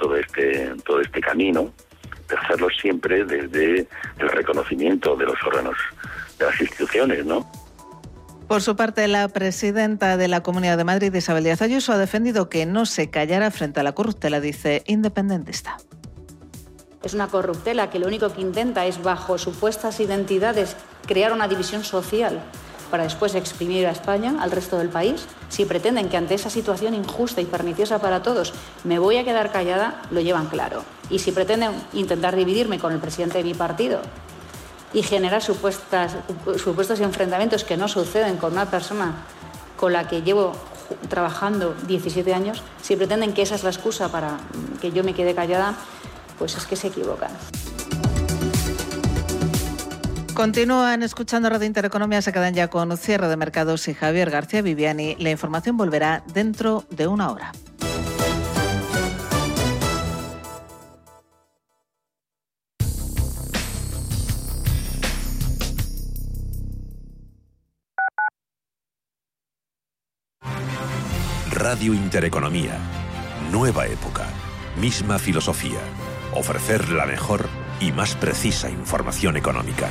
todo este, todo este camino, de hacerlo siempre desde el reconocimiento de los órganos, de las instituciones, ¿no? Por su parte, la presidenta de la Comunidad de Madrid, Isabel Díaz Ayuso, ha defendido que no se callara frente a la corruptela, dice independentista. Es una corruptela que lo único que intenta es, bajo supuestas identidades, crear una división social para después exprimir a España, al resto del país. Si pretenden que ante esa situación injusta y perniciosa para todos me voy a quedar callada, lo llevan claro. Y si pretenden intentar dividirme con el presidente de mi partido, y generar supuestos enfrentamientos que no suceden con una persona con la que llevo trabajando 17 años, si pretenden que esa es la excusa para que yo me quede callada, pues es que se equivocan. Continúan escuchando Radio Intereconomía, se quedan ya con cierre de mercados y Javier García Viviani. La información volverá dentro de una hora. Radio Intereconomía. Nueva época. Misma filosofía. Ofrecer la mejor y más precisa información económica.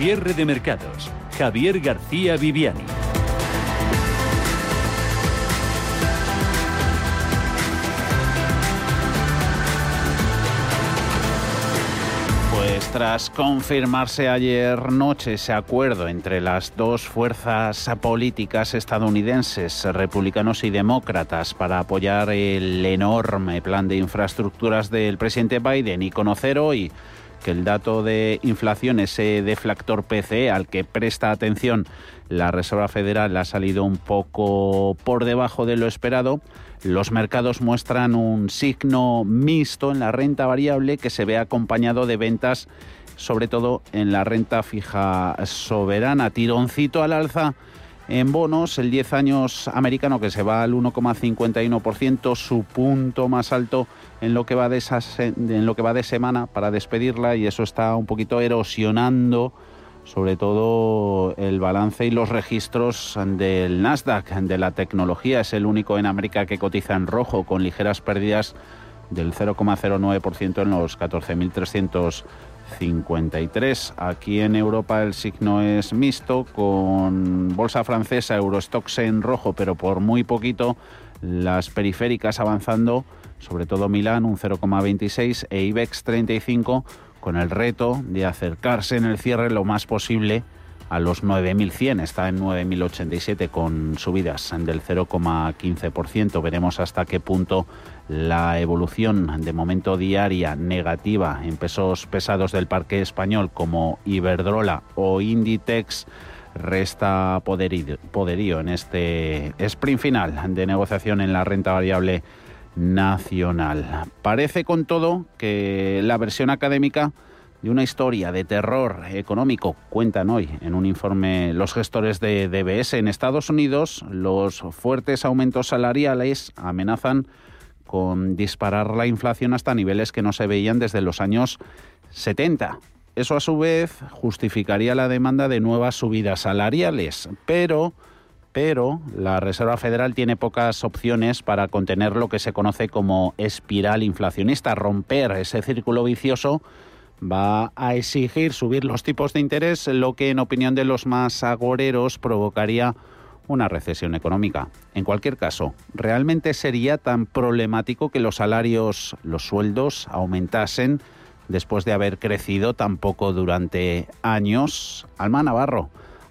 Cierre de mercados. Javier García Viviani. Pues tras confirmarse ayer noche ese acuerdo entre las dos fuerzas políticas estadounidenses, republicanos y demócratas, para apoyar el enorme plan de infraestructuras del presidente Biden y conocer hoy que el dato de inflación, ese deflactor PCE al que presta atención la Reserva Federal, ha salido un poco por debajo de lo esperado. Los mercados muestran un signo mixto en la renta variable que se ve acompañado de ventas, sobre todo en la renta fija soberana. Tironcito al alza en bonos, el 10 años americano que se va al 1,51%, su punto más alto en lo que va de en lo que va de semana para despedirla y eso está un poquito erosionando sobre todo el balance y los registros del Nasdaq de la tecnología es el único en América que cotiza en rojo con ligeras pérdidas del 0,09% en los 14.353. Aquí en Europa el signo es mixto con bolsa francesa Eurostox en rojo, pero por muy poquito las periféricas avanzando sobre todo Milán un 0,26 e IBEX 35 con el reto de acercarse en el cierre lo más posible a los 9.100, está en 9.087 con subidas del 0,15%. Veremos hasta qué punto la evolución de momento diaria negativa en pesos pesados del parque español como Iberdrola o Inditex resta poderío, en este sprint final de negociación en la renta variable nacional. Parece con todo que la versión académica de una historia de terror económico cuentan hoy en un informe los gestores de DBS en Estados Unidos. Los fuertes aumentos salariales amenazan con disparar la inflación hasta niveles que no se veían desde los años 70. Eso a su vez justificaría la demanda de nuevas subidas salariales, pero pero la Reserva Federal tiene pocas opciones para contener lo que se conoce como espiral inflacionista, romper ese círculo vicioso va a exigir subir los tipos de interés, lo que en opinión de los más agoreros provocaría una recesión económica. En cualquier caso, ¿realmente sería tan problemático que los salarios, los sueldos aumentasen después de haber crecido tan poco durante años? Alma Navarro,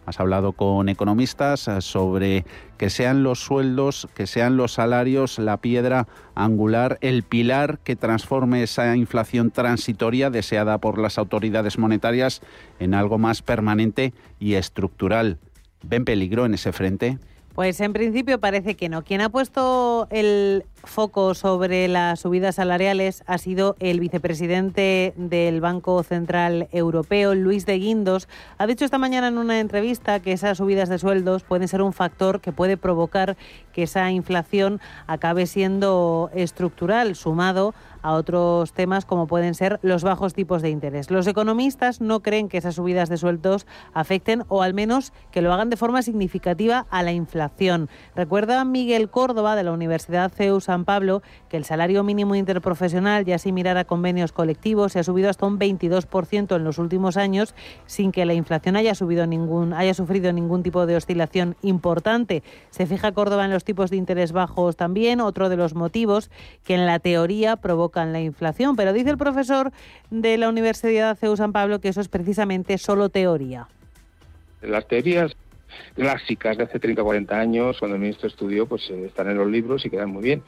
has hablado con economistas sobre que sean los sueldos, que sean los salarios la piedra angular, el pilar que transforme esa inflación transitoria deseada por las autoridades monetarias en algo más permanente y estructural. ¿Ven peligro en ese frente? Pues en principio parece que no. Quien ha puesto el foco sobre las subidas salariales ha sido el vicepresidente del Banco Central Europeo, Luis de Guindos. Ha dicho esta mañana en una entrevista que esas subidas de sueldos pueden ser un factor que puede provocar que esa inflación acabe siendo estructural, sumado otros temas como pueden ser los bajos tipos de interés. Los economistas no creen que esas subidas de sueldos afecten o al menos que lo hagan de forma significativa a la inflación. Recuerda Miguel Córdoba de la Universidad CEU San Pablo que el salario mínimo interprofesional, ya sin mirar a convenios colectivos, se ha subido hasta un 22% en los últimos años sin que la inflación haya subido ningún haya sufrido ningún tipo de oscilación importante. Se fija Córdoba en los tipos de interés bajos también, otro de los motivos que en la teoría provoca la inflación. Pero dice el profesor de la Universidad CEU San Pablo que eso es precisamente solo teoría. Las teorías clásicas de hace 30 o 40 años, cuando el ministro estudió, pues eh, están en los libros y quedan muy bien.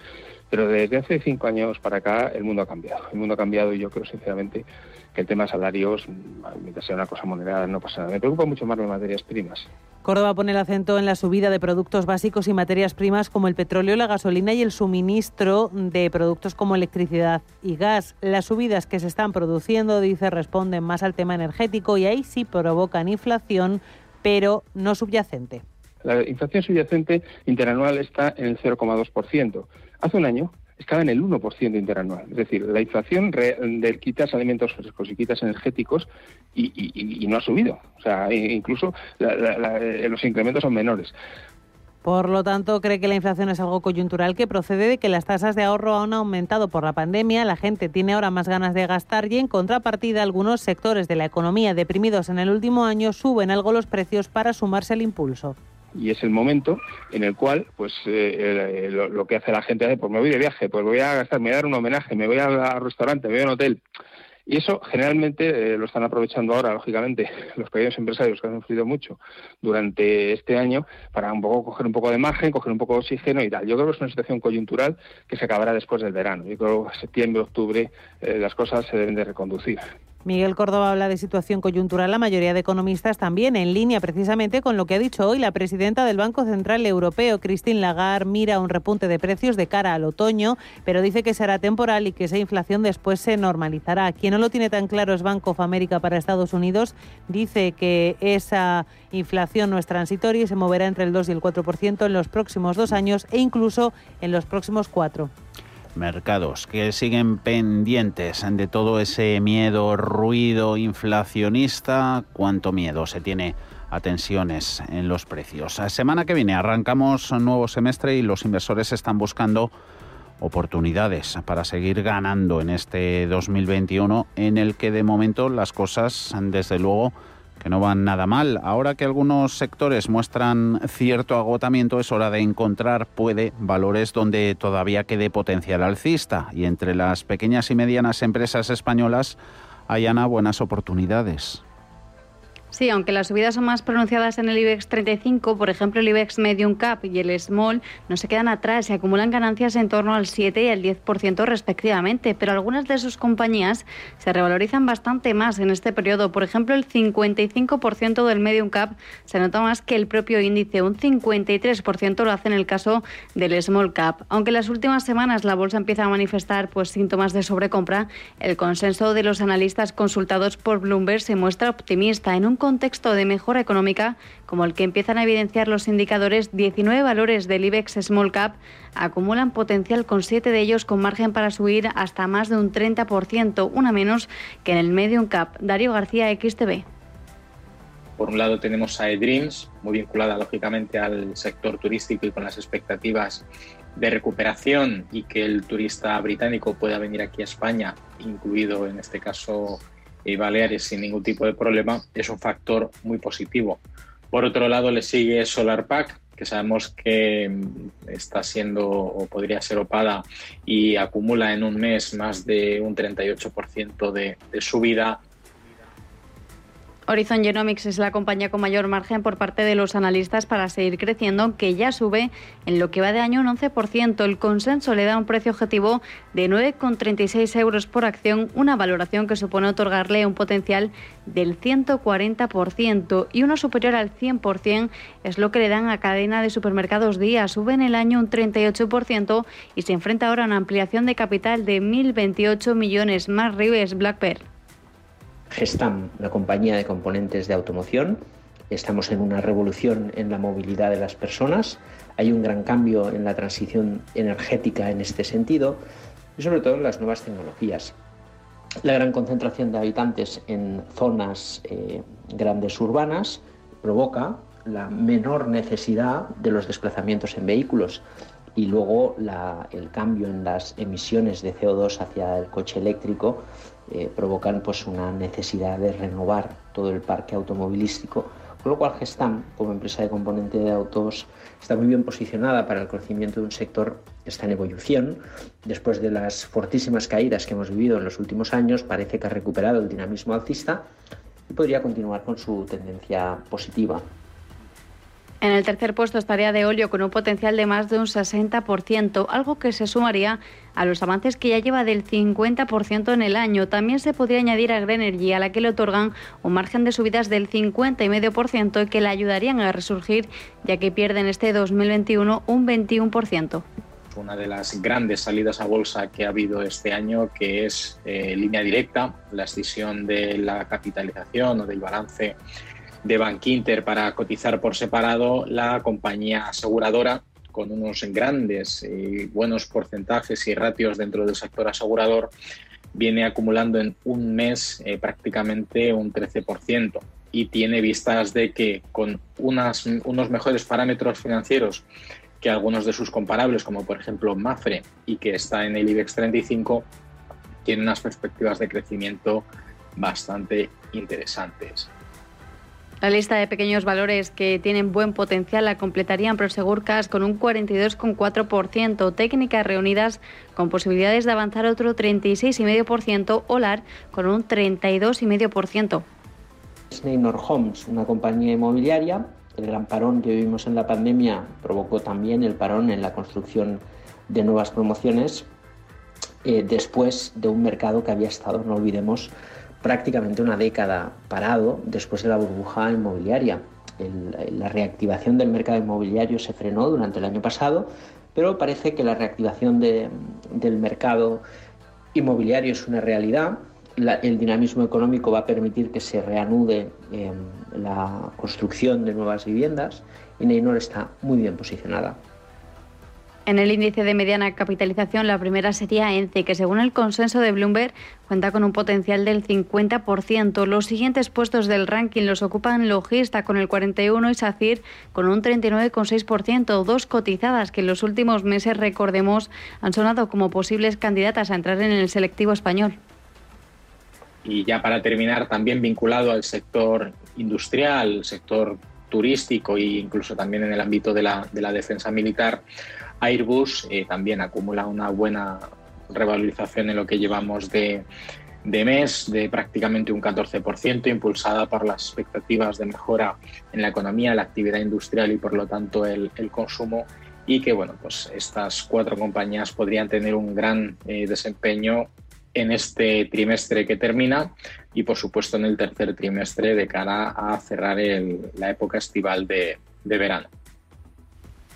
Pero desde hace cinco años para acá el mundo ha cambiado. El mundo ha cambiado y yo creo sinceramente que el tema de salarios, mientras sea una cosa moderada, no pasa nada. Me preocupa mucho más las materias primas. Córdoba pone el acento en la subida de productos básicos y materias primas como el petróleo, la gasolina y el suministro de productos como electricidad y gas. Las subidas que se están produciendo, dice, responden más al tema energético y ahí sí provocan inflación, pero no subyacente. La inflación subyacente interanual está en el 0,2%. Hace un año estaba en el 1% interanual. Es decir, la inflación de quitas alimentos frescos y quitas energéticos y, no ha subido. O sea, e incluso los incrementos son menores. Por lo tanto, cree que la inflación es algo coyuntural que procede de que las tasas de ahorro han aumentado por la pandemia, la gente tiene ahora más ganas de gastar y en contrapartida algunos sectores de la economía deprimidos en el último año suben algo los precios para sumarse al impulso y es el momento en el cual pues eh, lo, que hace la gente es pues me voy de viaje pues voy a gastar me voy a dar un homenaje me voy al restaurante me voy a un hotel y eso generalmente eh, lo están aprovechando ahora, lógicamente, los pequeños empresarios que han sufrido mucho durante este año para un poco coger un poco de margen, coger un poco de oxígeno y tal. Yo creo que es una situación coyuntural que se acabará después del verano. Yo creo que septiembre, octubre eh, las cosas se deben de reconducir. Miguel Córdoba habla de situación coyuntural, la mayoría de economistas también, en línea precisamente con lo que ha dicho hoy la presidenta del Banco Central Europeo, Christine Lagarde, mira un repunte de precios de cara al otoño, pero dice que será temporal y que esa inflación después se normalizará. Quien no lo tiene tan claro es Bank of America para Estados Unidos, dice que esa inflación no es transitoria y se moverá entre el 2 y el 4% en los próximos dos años e incluso en los próximos cuatro mercados que siguen pendientes de todo ese miedo, ruido inflacionista, cuánto miedo se tiene a tensiones en los precios. Semana que viene arrancamos un nuevo semestre y los inversores están buscando oportunidades para seguir ganando en este 2021 en el que de momento las cosas desde luego que no van nada mal. Ahora que algunos sectores muestran cierto agotamiento, es hora de encontrar, puede, valores donde todavía quede potencial alcista. Y entre las pequeñas y medianas empresas españolas hay, Ana, buenas oportunidades. Sí, aunque las subidas son más pronunciadas en el IBEX 35, por ejemplo el IBEX Medium Cap y el Small no se quedan atrás y acumulan ganancias en torno al 7 y al 10% respectivamente, pero algunas de sus compañías se revalorizan bastante más en este periodo. Por ejemplo, el 55% del Medium Cap se nota más que el propio índice, un 53% lo hace en el caso del Small Cap. Aunque en las últimas semanas la bolsa empieza a manifestar pues síntomas de sobrecompra, el consenso de los analistas consultados por Bloomberg se muestra optimista en un contexto de mejora económica como el que empiezan a evidenciar los indicadores, 19 valores del IBEX Small Cap acumulan potencial con 7 de ellos con margen para subir hasta más de un 30%, una menos que en el Medium Cap. Darío García, XTV. Por un lado tenemos a eDreams, muy vinculada lógicamente al sector turístico y con las expectativas de recuperación y que el turista británico pueda venir aquí a España, incluido en este caso y Baleares sin ningún tipo de problema, es un factor muy positivo. Por otro lado, le sigue SolarPack, que sabemos que mm, está siendo o podría ser opada y acumula en un mes más de un 38% de, de subida Horizon Genomics es la compañía con mayor margen por parte de los analistas para seguir creciendo, que ya sube en lo que va de año un 11%. El consenso le da un precio objetivo de 9,36 euros por acción, una valoración que supone otorgarle un potencial del 140% y uno superior al 100% es lo que le dan a cadena de supermercados día. Sube en el año un 38% y se enfrenta ahora a una ampliación de capital de 1.028 millones más Rives Black Pearl. Gestam, la compañía de componentes de automoción. Estamos en una revolución en la movilidad de las personas. Hay un gran cambio en la transición energética en este sentido y sobre todo en las nuevas tecnologías. La gran concentración de habitantes en zonas eh, grandes urbanas provoca la menor necesidad de los desplazamientos en vehículos y luego el cambio en las emisiones de CO2 hacia el coche eléctrico eh, provocan pues, una necesidad de renovar todo el parque automovilístico, con lo cual Gestam, como empresa de componente de autos, está muy bien posicionada para el crecimiento de un sector que está en evolución. Después de las fortísimas caídas que hemos vivido en los últimos años, parece que ha recuperado el dinamismo alcista y podría continuar con su tendencia positiva. En el tercer puesto estaría de óleo con un potencial de más de un 60%, algo que se sumaría a los avances que ya lleva del 50% en el año. También se podría añadir a Grenergy, a la que le otorgan un margen de subidas del 50,5% y que le ayudarían a resurgir, ya que pierde en este 2021 un 21% una de las grandes salidas a bolsa que ha habido este año, que es eh, línea directa, la escisión de la capitalización o del balance de Bankinter para cotizar por separado la compañía aseguradora con unos grandes y buenos porcentajes y ratios dentro del sector asegurador, viene acumulando en un mes eh, prácticamente un 13% y tiene vistas de que con unos mejores parámetros financieros que algunos de sus comparables, como por ejemplo Mafre y que está en el IBEX 35, tiene unas perspectivas de crecimiento bastante interesantes. La lista de pequeños valores que tienen buen potencial la completarían Prosegur Cash con un 42,4%, Técnicas Reunidas con posibilidades de avanzar otro 36,5%, Olar con un 32,5%. Neynor Homes, una compañía inmobiliaria. El gran parón que vivimos en la pandemia provocó también el parón en la construcción de nuevas promociones eh, después de un mercado que había estado, no olvidemos, prácticamente una década parado después de la burbuja inmobiliaria. la reactivación del mercado inmobiliario se frenó durante el año pasado, pero parece que la reactivación del mercado inmobiliario es una realidad. el dinamismo económico va a permitir que se reanude em, la construcción de nuevas viviendas y Neynor está muy bien posicionada. En el índice de mediana capitalización, la primera sería ENCE, que según el consenso de Bloomberg cuenta con un potencial del 50%. Los siguientes puestos del ranking los ocupan Logista con el 41% y SACIR con un 39,6%, dos cotizadas que en los últimos meses, recordemos, han sonado como posibles candidatas a entrar en el selectivo español. Y ya para terminar, también vinculado al sector industrial, sector turístico e incluso también en el ámbito de la, de la defensa militar, Airbus eh, también acumula una buena revalorización en lo que llevamos de, mes de prácticamente un 14%, impulsada por las expectativas de mejora en la economía, la actividad industrial y por lo tanto el, consumo y que bueno, pues estas cuatro compañías podrían tener un gran eh, desempeño en este trimestre que termina y por supuesto en el tercer trimestre de cara a cerrar la época estival de verano.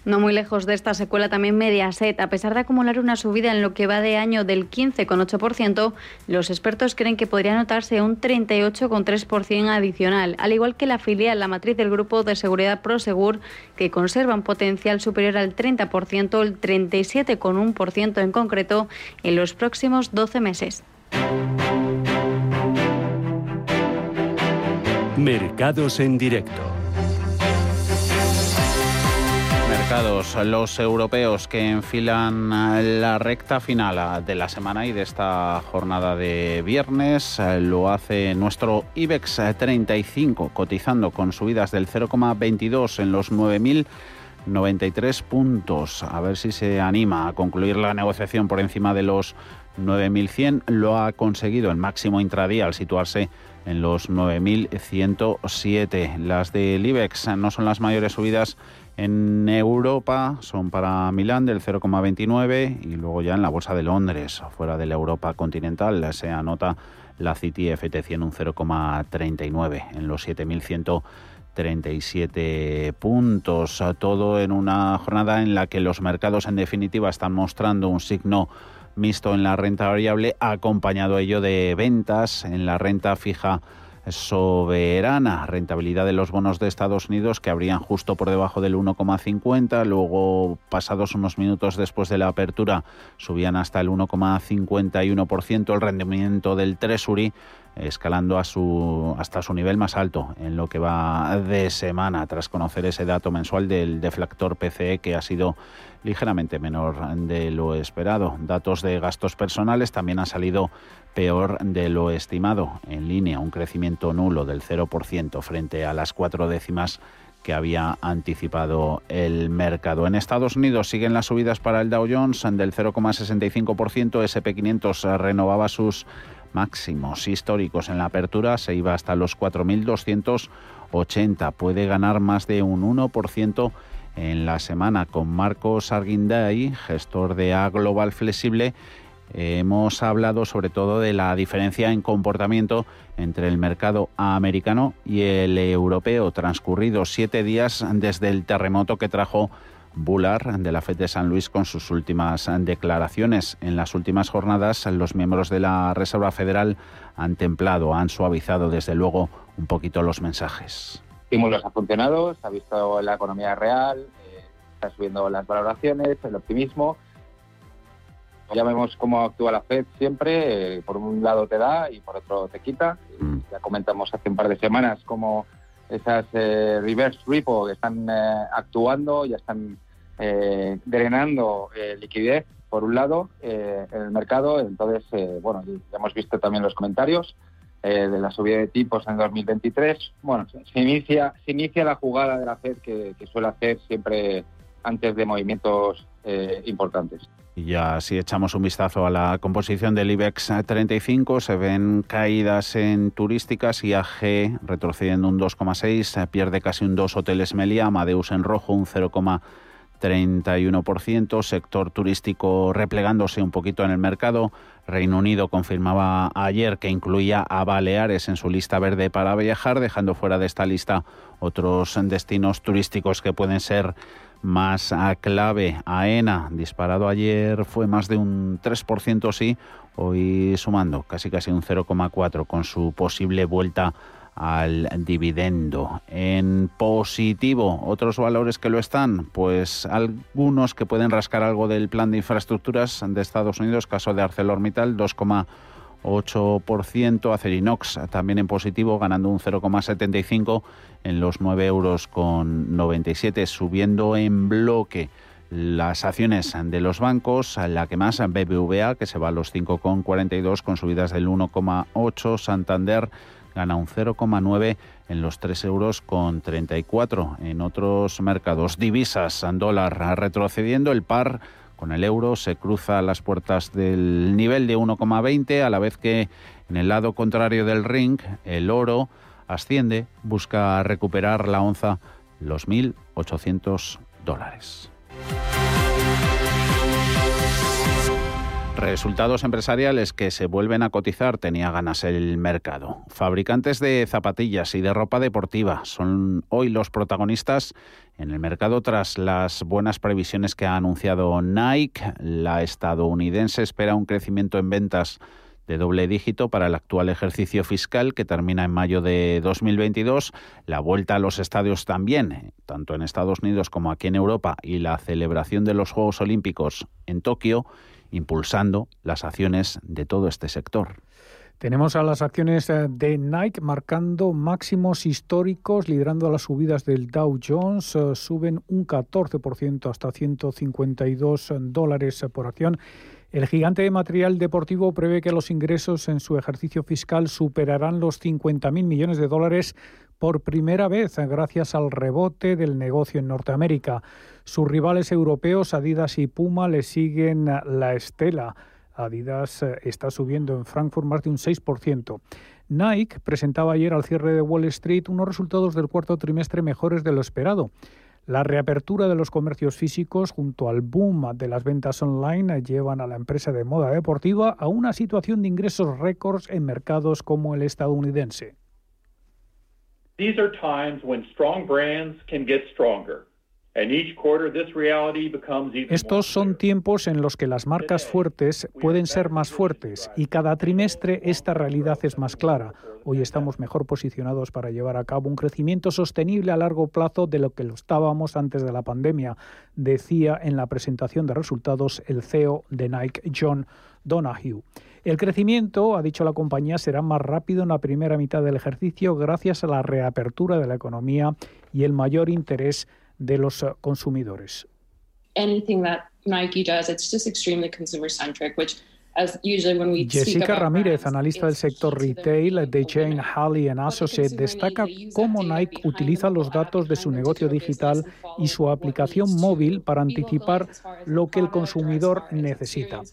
No muy lejos de esta secuela también Mediaset. A pesar de acumular una subida en lo que va de año del 15,8%, los expertos creen que podría notarse un 38,3% adicional, al igual que la filial, la matriz del grupo de seguridad Prosegur, que conserva un potencial superior al 30%, el 37,1% en concreto, en los próximos 12 meses. Mercados en directo. Los europeos que enfilan la recta final de la semana y de esta jornada de viernes. Lo hace nuestro IBEX 35, cotizando con subidas del 0,22 en los 9.093 puntos. A ver si se anima a concluir la negociación por encima de los 9.100. Lo ha conseguido el máximo intradía al situarse en los 9.107. Las del IBEX no son las mayores subidas en Europa son para Milán del 0,29 y luego ya en la Bolsa de Londres, fuera de la Europa continental, se anota la City FT100 un 0,39 en los 7.137 puntos. Todo en una jornada en la que los mercados en definitiva están mostrando un signo mixto en la renta variable, acompañado ello de ventas en la renta fija soberana. Rentabilidad de los bonos de Estados Unidos que habrían justo por debajo del 1,50. Luego, pasados unos minutos después de la apertura, subían hasta el 1,51%. El rendimiento del Treasury escalando a su, hasta su nivel más alto en lo que va de semana, tras conocer ese dato mensual del deflactor PCE que ha sido ligeramente menor de lo esperado. Datos de gastos personales también han salido peor de lo estimado, en línea, un crecimiento nulo del 0% frente a las cuatro décimas que había anticipado el mercado. En Estados Unidos siguen las subidas para el Dow Jones del 0,65%, SP500 renovaba sus máximos históricos en la apertura, se iba hasta los 4.280. Puede ganar más de un 1% en la semana con Marcos Arguinday, gestor de A Global Flexible. Hemos hablado sobre todo de la diferencia en comportamiento entre el mercado americano y el europeo, transcurridos siete días desde el terremoto que trajo Bular de la FED de San Luis con sus últimas declaraciones. En las últimas jornadas, los miembros de la Reserva Federal han templado, han suavizado desde luego un poquito los mensajes. Estímulos ha funcionado, se ha visto la economía real, eh, está subiendo las valoraciones, el optimismo. Ya vemos cómo actúa la Fed siempre, eh, por un lado te da y por otro te quita. Mm. Ya comentamos hace un par de semanas cómo esas eh, reverse repo están actuando, ya están eh, drenando eh, liquidez, por un lado, eh, en el mercado. Entonces, eh, bueno, ya hemos visto también los comentarios de la subida de tipos en 2023. Bueno, se inicia, se inicia la jugada de la Fed que, suele hacer siempre antes de movimientos importantes. Y ya si echamos un vistazo a la composición del IBEX 35, se ven caídas en turísticas, IAG retrocediendo un 2,6, pierde casi un 2 Hoteles Melia, Amadeus en rojo un 0,6 31%, sector turístico replegándose un poquito en el mercado. Reino Unido confirmaba ayer que incluía a Baleares en su lista verde para viajar, dejando fuera de esta lista otros destinos turísticos que pueden ser más a clave. AENA, disparado ayer, fue más de un 3% sí, hoy sumando casi casi un 0,4 con su posible vuelta al dividendo. En positivo, otros valores que lo están, pues algunos que pueden rascar algo del plan de infraestructuras de Estados Unidos, caso de ArcelorMittal, 2,8%, Acerinox también en positivo, ganando un 0,75 en los 9 euros con 97, subiendo en bloque las acciones de los bancos, la que más, BBVA, que se va a los 5,42 con subidas del 1,8, Santander gana un 0,9 en los 3 euros con 34. En otros mercados, divisas, dólar retrocediendo, el par Con el euro se cruza las puertas del nivel de 1,20, a la vez que en el lado contrario del ring, el oro asciende, busca recuperar la onza los 1.800 dólares. Resultados empresariales que se vuelven a cotizar tenía ganas el mercado. Fabricantes de zapatillas y de ropa deportiva son hoy los protagonistas en el mercado tras las buenas previsiones que ha anunciado Nike. La estadounidense espera un crecimiento en ventas de doble dígito para el actual ejercicio fiscal que termina en mayo de 2022. La vuelta a los estadios también, tanto en Estados Unidos como aquí en Europa, y la celebración de los Juegos Olímpicos en Tokio impulsando las acciones de todo este sector. Tenemos a las acciones eh, de Nike marcando máximos históricos, liderando las subidas del Dow Jones. Eh, suben un 14% hasta 152 dólares por acción. El gigante de material deportivo prevé que los ingresos en su ejercicio fiscal superarán los 50.000 millones de dólares por primera vez gracias al rebote del negocio en Norteamérica. Sus rivales europeos, Adidas y Puma, le siguen la estela. Adidas eh, está subiendo en Frankfurt más de un 6%. Nike presentaba ayer al cierre de Wall Street unos resultados del cuarto trimestre mejores de lo esperado. La reapertura de los comercios físicos junto al boom de las ventas online llevan a la empresa de moda deportiva a una situación de ingresos récords en mercados como el estadounidense. These are times when strong brands can get stronger. Estos son tiempos en los que las marcas fuertes pueden ser más fuertes y cada trimestre esta realidad es más clara. Hoy estamos mejor posicionados para llevar a cabo un crecimiento sostenible a largo plazo de lo que lo estábamos antes de la pandemia, decía en la presentación de resultados el CEO de Nike, John Donahue. El crecimiento, ha dicho la compañía, será más rápido en la primera mitad del ejercicio gracias a la reapertura de la economía y el mayor interés de los eh, consumidores. Jessica Ramírez, analista del sector retail de Jane Halley Associates, destaca cómo Nike utiliza los datos de su negocio digital y su aplicación móvil para anticipar lo que el consumidor necesita.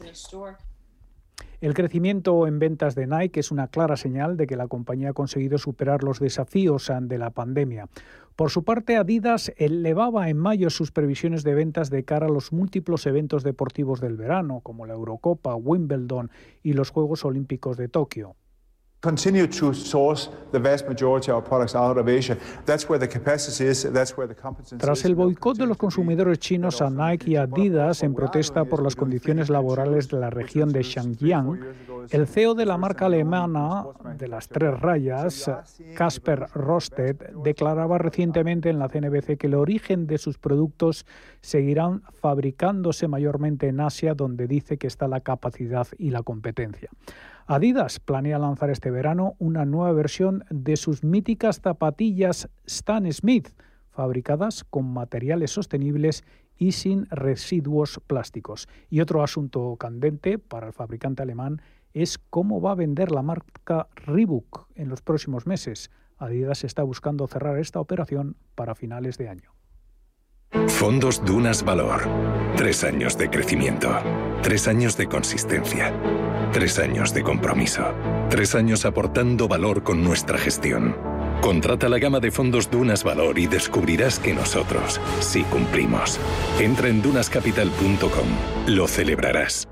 El crecimiento en ventas de Nike es una clara señal de que la compañía ha conseguido superar los desafíos de la pandemia. Por su parte, Adidas elevaba en mayo sus previsiones de ventas de cara a los múltiples eventos deportivos del verano, como la Eurocopa, Wimbledon y los Juegos Olímpicos de Tokio. Tras el boicot de los consumidores chinos a Nike y Adidas en protesta por las condiciones laborales de la región de Xinjiang, el CEO de la marca alemana de las tres rayas, Casper Rosted, declaraba recientemente en la CNBC que el origen de sus productos seguirán fabricándose mayormente en Asia, donde dice que está la capacidad y la competencia. Adidas planea lanzar este verano una nueva versión de sus míticas zapatillas Stan Smith, fabricadas con materiales sostenibles y sin residuos plásticos. Y otro asunto candente para el fabricante alemán es cómo va a vender la marca Reebok en los próximos meses. Adidas está buscando cerrar esta operación para finales de año. Fondos Dunas Valor. Tres años de crecimiento. Tres años de consistencia. Tres años de compromiso. Tres años aportando valor con nuestra gestión. Contrata la gama de fondos Dunas Valor y descubrirás que nosotros sí cumplimos. Entra en dunascapital.com. Lo celebrarás.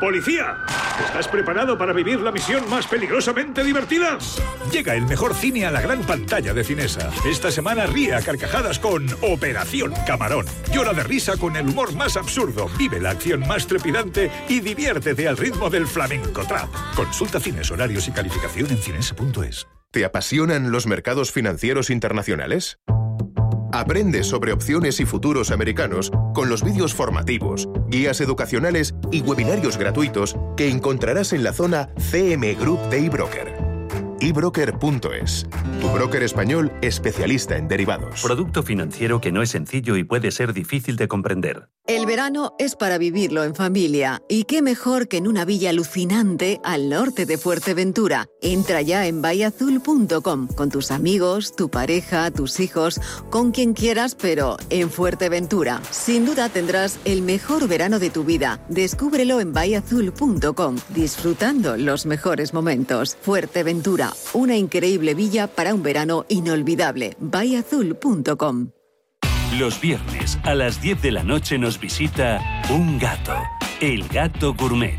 ¡Policía! ¿Estás preparado para vivir la misión más peligrosamente divertida? Llega el mejor cine a la gran pantalla de Cinesa. Esta semana ríe a carcajadas con Operación Camarón. Llora de risa con el humor más absurdo, vive la acción más trepidante y diviértete al ritmo del flamenco trap. Consulta cines, horarios y calificación en cinesa.es. ¿Te apasionan los mercados financieros internacionales? Aprende sobre opciones y futuros americanos con los vídeos formativos, guías educacionales y webinarios gratuitos que encontrarás en la zona CM Group de eBroker. eBroker.es, tu broker español especialista en derivados. Producto financiero que no es sencillo y puede ser difícil de comprender. El verano es para vivirlo en familia, y qué mejor que en una villa alucinante al norte de Fuerteventura. Entra ya en bayazul.com con tus amigos, tu pareja, tus hijos, con quien quieras, pero en Fuerteventura. Sin duda tendrás el mejor verano de tu vida. Descúbrelo en bayazul.com, disfrutando los mejores momentos. Fuerteventura, una increíble villa para un verano inolvidable. bayazul.com. Los viernes a las 10 de la noche nos visita un gato, el gato gourmet.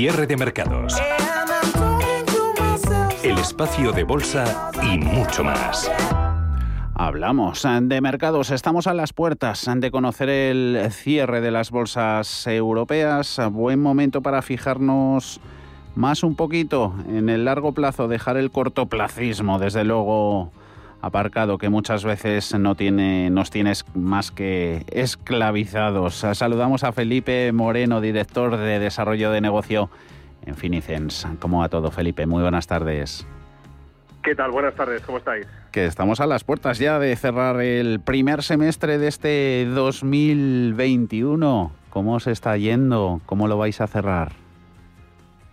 cierre de mercados. El espacio de bolsa y mucho más. Hablamos de mercados, estamos a las puertas de conocer el cierre de las bolsas europeas. Buen momento para fijarnos más un poquito en el largo plazo, dejar el cortoplacismo, desde luego aparcado que muchas veces no tiene, nos tienes más que esclavizados. Saludamos a Felipe Moreno, director de Desarrollo de Negocio en Finicens. ¿Cómo va todo, Felipe? Muy buenas tardes. ¿Qué tal? Buenas tardes, ¿cómo estáis? Que estamos a las puertas ya de cerrar el primer semestre de este 2021. ¿Cómo se está yendo? ¿Cómo lo vais a cerrar?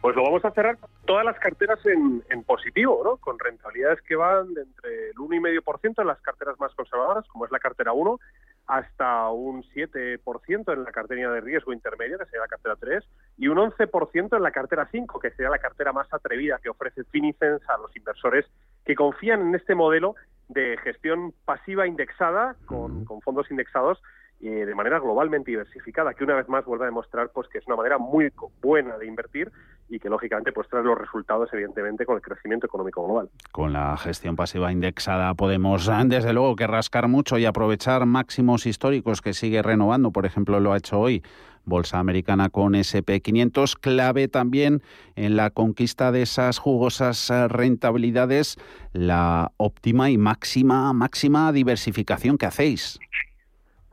Pues lo vamos a cerrar todas las carteras en, positivo, ¿no? Con rentabilidades que van de entre el 1,5% en las carteras más conservadoras, como es la cartera 1, hasta un 7% en la cartera de riesgo intermedia, que sería la cartera 3, y un 11% en la cartera 5, que sería la cartera más atrevida que ofrece Finicens a los inversores que confían en este modelo de gestión pasiva indexada con, con fondos indexados eh, de manera globalmente diversificada, que una vez más vuelve a demostrar pues que es una manera muy buena de invertir y que lógicamente pues trae los resultados evidentemente con el crecimiento económico global. Con la gestión pasiva indexada podemos desde luego que rascar mucho y aprovechar máximos históricos que sigue renovando, por ejemplo lo ha hecho hoy Bolsa Americana con SP500, clave también en la conquista de esas jugosas rentabilidades, la óptima y máxima máxima diversificación que hacéis.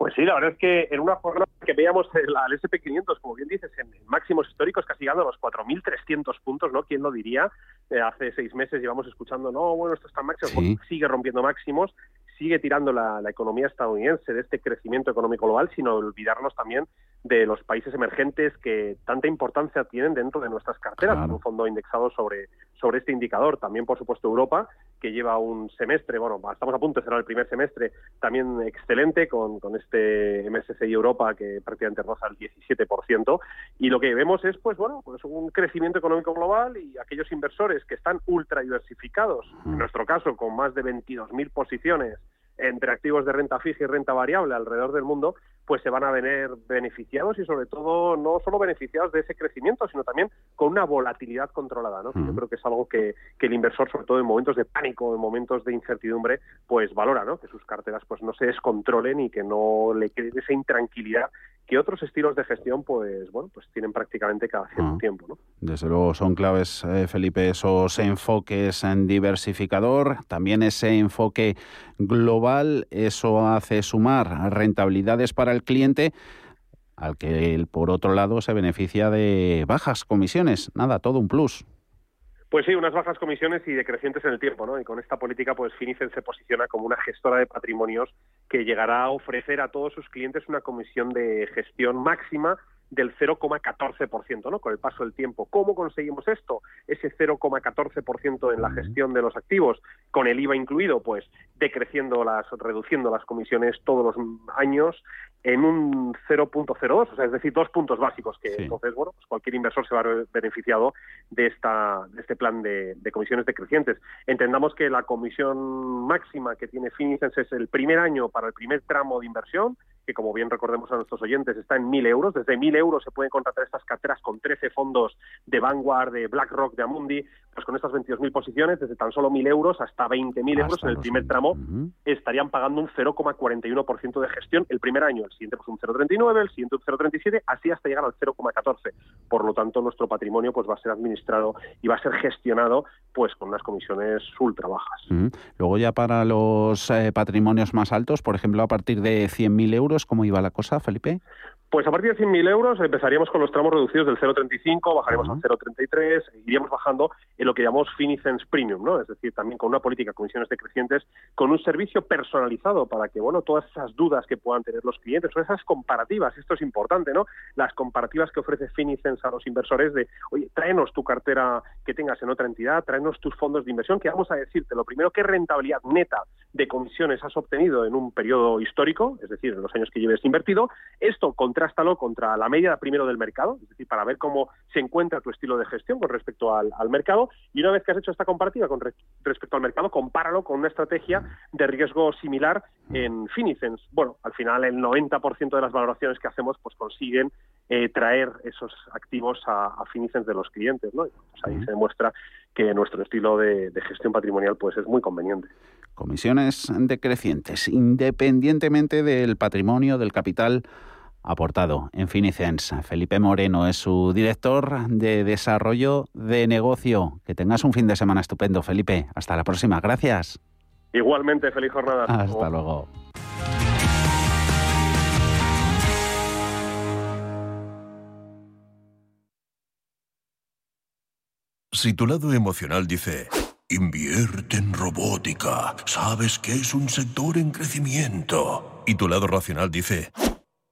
Pues sí, la verdad es que en una jornada que veíamos al SP500, como bien dices, en máximos históricos, casi llegando a los 4.300 puntos, ¿no? ¿Quién lo diría? Eh, hace seis meses llevamos escuchando, no, bueno, esto está máximo, pues sigue rompiendo máximos, sigue tirando la, economía estadounidense de este crecimiento económico global, sino olvidarnos también de los países emergentes que tanta importancia tienen dentro de nuestras carteras, un fondo indexado sobre, sobre este indicador. También, por supuesto, Europa, que lleva un semestre, bueno, estamos a punto de cerrar el primer semestre, también excelente con, con este MSCI Europa que prácticamente roza el 17%. Y lo que vemos es, pues bueno, pues un crecimiento económico global y aquellos inversores que están ultra diversificados, en nuestro caso con más de 22.000 posiciones entre activos de renta fija y renta variable alrededor del mundo, pues se van a ver beneficiados y sobre todo no solo beneficiados de ese crecimiento, sino también con una volatilidad controlada, ¿no? Yo creo que es algo que, que, el inversor, sobre todo en momentos de pánico, en momentos de incertidumbre, pues valora, ¿no? Que sus carteras pues no se descontrolen y que no le quede esa intranquilidad que otros estilos de gestión, pues bueno, pues tienen prácticamente cada cierto tiempo, ¿no? Desde luego son claves, eh, Felipe, esos enfoques en diversificador, también ese enfoque global, eso hace sumar rentabilidades para el cliente al que por otro lado se beneficia de bajas comisiones. Nada, todo un plus. Pues sí, unas bajas comisiones y decrecientes en el tiempo, ¿no? Y con esta política, pues Finicen se posiciona como una gestora de patrimonios que llegará a ofrecer a todos sus clientes una comisión de gestión máxima del 0,14%, ¿no? Con el paso del tiempo. ¿Cómo conseguimos esto? Ese 0,14% en la gestión de los activos, con el IVA incluido, pues decreciendo las, reduciendo las comisiones todos los años en un 0.02, o sea, es decir, dos puntos básicos, que entonces, bueno, pues cualquier inversor se va a ver beneficiado de, esta, de este plan de, comisiones decrecientes. Entendamos que la comisión máxima que tiene Finicens es el primer año para el primer tramo de inversión, que como bien recordemos a nuestros oyentes está en 1.000 euros. Desde 1.000 euros se pueden contratar estas carteras con 13 fondos de Vanguard, de BlackRock, de Amundi, pues con estas 22.000 posiciones, desde tan solo 1.000 euros hasta 20.000 euros en el primer tramo, estarían pagando un 0,41% de gestión el primer año, el siguiente pues un 0,39, el siguiente un 0,37, así hasta llegar al 0,14. Por lo tanto, nuestro patrimonio pues va a ser administrado y va a ser gestionado pues con unas comisiones ultra bajas. Luego ya para los eh, patrimonios más altos, por ejemplo, a partir de 100.000 euros, ¿cómo iba la cosa, Felipe? Pues a partir de 100.000 euros empezaríamos con los tramos reducidos del 0,35, bajaremos al 0,33, iríamos bajando en lo que llamamos Finicens Premium, ¿no? Es decir, también con una política de comisiones decrecientes, con un servicio personalizado para que, bueno, todas esas dudas que puedan tener los clientes o esas comparativas, esto es importante, ¿no? Las comparativas que ofrece Finicens a los inversores de, oye, tráenos tu cartera que tengas en otra entidad, tráenos tus fondos de inversión, que vamos a decirte, lo primero, qué rentabilidad neta de comisiones has obtenido en un periodo histórico, es decir, en los años que lleves invertido, esto contra contrástalo contra la media primero del mercado, es decir, para ver cómo se encuentra tu estilo de gestión con respecto al, mercado. Y una vez que has hecho esta comparativa con respecto al mercado, compáralo con una estrategia de riesgo similar en Finicens. Bueno, al final el 90% de las valoraciones que hacemos pues consiguen eh, traer esos activos a, a, Finicens de los clientes, ¿no? Pues ahí se demuestra que nuestro estilo de, de gestión patrimonial pues es muy conveniente. Comisiones decrecientes, independientemente del patrimonio, del capital aportado en Finicens. Felipe Moreno es su director de desarrollo de negocio. Que tengas un fin de semana estupendo, Felipe. Hasta la próxima. Gracias. Igualmente, feliz jornada. Hasta luego. Si tu lado emocional dice, invierte en robótica, sabes que es un sector en crecimiento, y tu lado racional dice,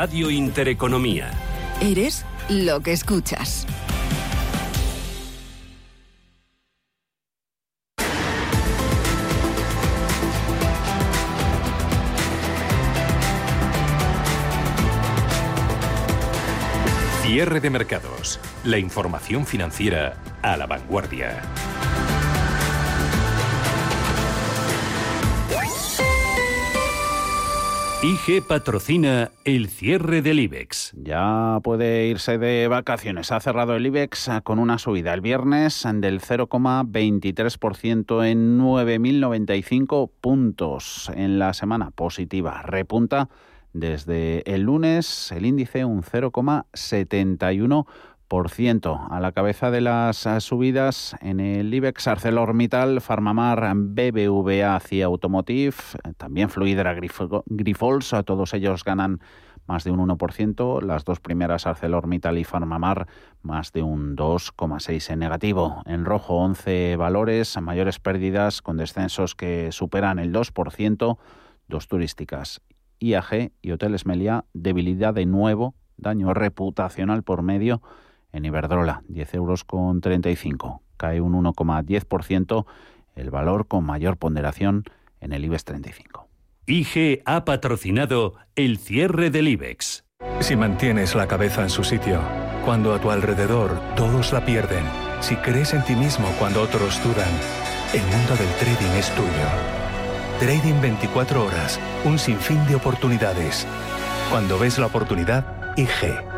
Radio Intereconomía. Eres lo que escuchas. Cierre de mercados. La información financiera a la vanguardia. IG patrocina el cierre del IBEX. Ya puede irse de vacaciones. Ha cerrado el IBEX con una subida el viernes del 0,23% en 9.095 puntos en la semana positiva. Repunta desde el lunes el índice un 0,71%. A la cabeza de las eh, subidas en el IBEX ArcelorMittal, Farmamar, BBVA, CIA Automotive, también Fluidra, Grifols, todos ellos ganan más de un 1%, las dos primeras ArcelorMittal y Farmamar más de un 2,6 en negativo. En rojo 11 valores, mayores pérdidas con descensos que superan el 2%, dos turísticas IAG y Hoteles Meliá, debilidad de nuevo, daño reputacional por medio en Iberdrola, 10 euros con 35. Cae un 1,10%, el valor con mayor ponderación en el IBEX 35. IG ha patrocinado el cierre del IBEX. Si mantienes la cabeza en su sitio, cuando a tu alrededor todos la pierden, si crees en ti mismo cuando otros dudan, El mundo del trading es tuyo. Trading 24 horas, un sinfín de oportunidades. Cuando ves la oportunidad, IG.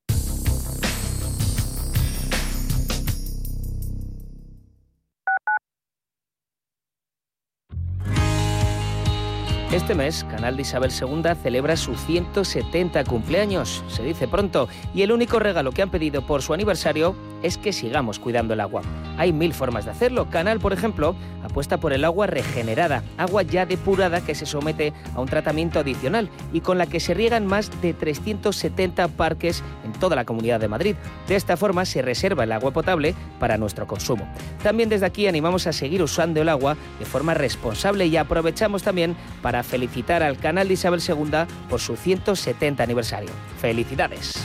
Este mes, Canal de Isabel II celebra su 170 cumpleaños, se dice pronto, y el único regalo que han pedido por su aniversario es que sigamos cuidando el agua. Hay mil formas de hacerlo. Canal, por ejemplo, apuesta por el agua regenerada, agua ya depurada que se somete a un tratamiento adicional y con la que se riegan más de 370 parques en toda la Comunidad de Madrid. De esta forma se reserva el agua potable para nuestro consumo. También desde aquí animamos a seguir usando el agua de forma responsable y aprovechamos también para felicitar al canal de Isabel II por su 170 aniversario. ¡Felicidades!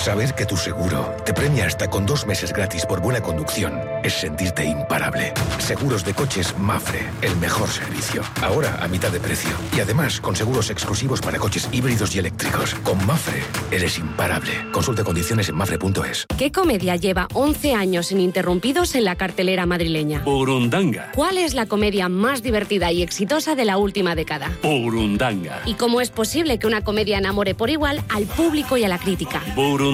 Saber que tu seguro te premia hasta con dos meses gratis por buena conducción es sentirte imparable. Seguros de coches Mafre, el mejor servicio. Ahora a mitad de precio. Y además con seguros exclusivos para coches híbridos y eléctricos. Con Mafre eres imparable. Consulte condiciones en mafre.es. ¿Qué comedia lleva 11 años ininterrumpidos en la cartelera madrileña? Burundanga. ¿Cuál es la comedia más divertida y exitosa de la última década? Burundanga. ¿Y cómo es posible que una comedia enamore por igual al público y a la crítica? Burundanga,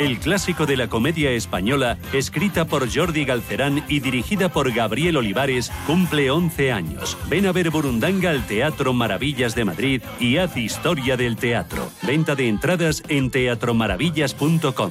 el clásico de la comedia española, escrita por Jordi Galcerán y dirigida por Gabriel Olivares, cumple 11 años. Ven a ver Burundanga al Teatro Maravillas de Madrid y haz historia del teatro. Venta de entradas en teatromaravillas.com.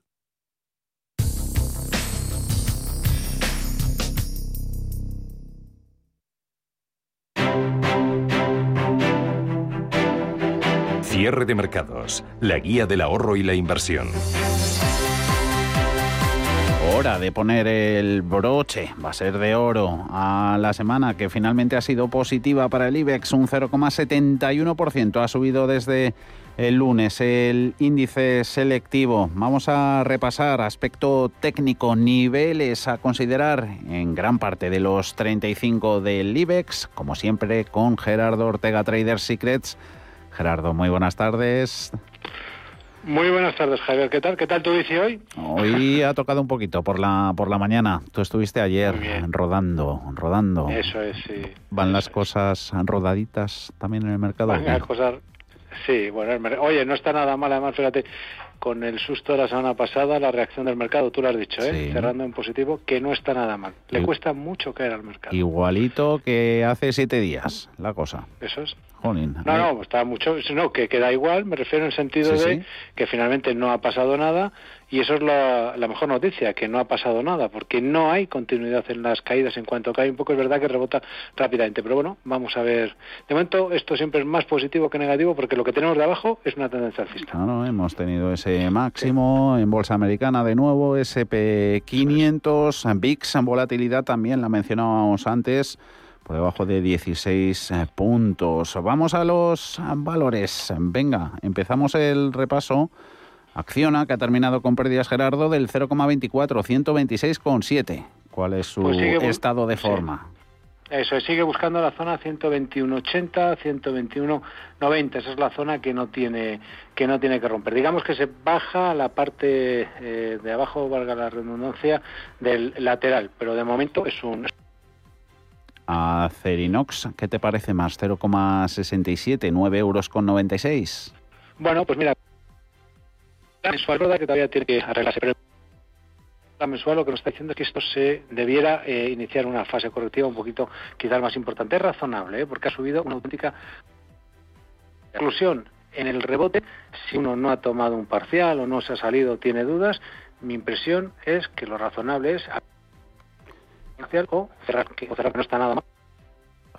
Cierre de mercados, la guía del ahorro y la inversión. Hora de poner el broche, va a ser de oro, a la semana que finalmente ha sido positiva para el IBEX, un 0,71%. Ha subido desde el lunes el índice selectivo. Vamos a repasar aspecto técnico, niveles a considerar en gran parte de los 35 del IBEX, como siempre con Gerardo Ortega Trader Secrets. Gerardo, muy buenas tardes. Muy buenas tardes, Javier. ¿Qué tal? ¿Qué tal tu bici hoy? Hoy ha tocado un poquito por la por la mañana. Tú estuviste ayer rodando, rodando. Eso es, sí. ¿Van las cosas rodaditas también en el mercado? Van las cosas... Sí, bueno, el oye, no está nada mal, además, fíjate, con el susto de la semana pasada, la reacción del mercado, tú lo has dicho, ¿eh? Sí. cerrando en positivo, que no está nada mal. Le cuesta mucho caer al mercado. Igualito que hace siete días, la cosa. Eso es. No, no, está mucho, no, que queda igual, me refiero en el sentido Sí, de sí. que finalmente no ha pasado nada y eso es la, la mejor noticia, que no ha pasado nada, porque no hay continuidad en las caídas, en cuanto cae un poco es verdad que rebota rápidamente, pero bueno, vamos a ver. De momento esto siempre es más positivo que negativo porque lo que tenemos de abajo es una tendencia alcista. No, hemos tenido ese máximo en bolsa americana de nuevo, SP500, VIX en volatilidad también, la mencionábamos antes, por debajo de 16 eh, puntos. Vamos a los valores. Venga, empezamos el repaso. Acciona, que ha terminado con pérdidas Gerardo del 0,24, 126,7. ¿Cuál es su Pues estado de sí. forma? Eso, es, sigue buscando la zona 121.80, 121.90. Esa es la zona que no tiene que no tiene que romper. Digamos que se baja la parte eh, de abajo, valga la redundancia, del lateral, pero de momento es un A Cerinox, ¿qué te parece más? 0,67, 9 euros con 96. Bueno, pues mira, mensual verdad que todavía tiene que arreglarse, la mensual lo que nos está diciendo es que esto se debiera eh, iniciar una fase correctiva un poquito quizás más importante. Es razonable, ¿eh? porque ha subido una auténtica conclusión. En el rebote, si uno no ha tomado un parcial o no se ha salido, tiene dudas, mi impresión es que lo razonable es parcial o cerrar, que, o no está nada mal.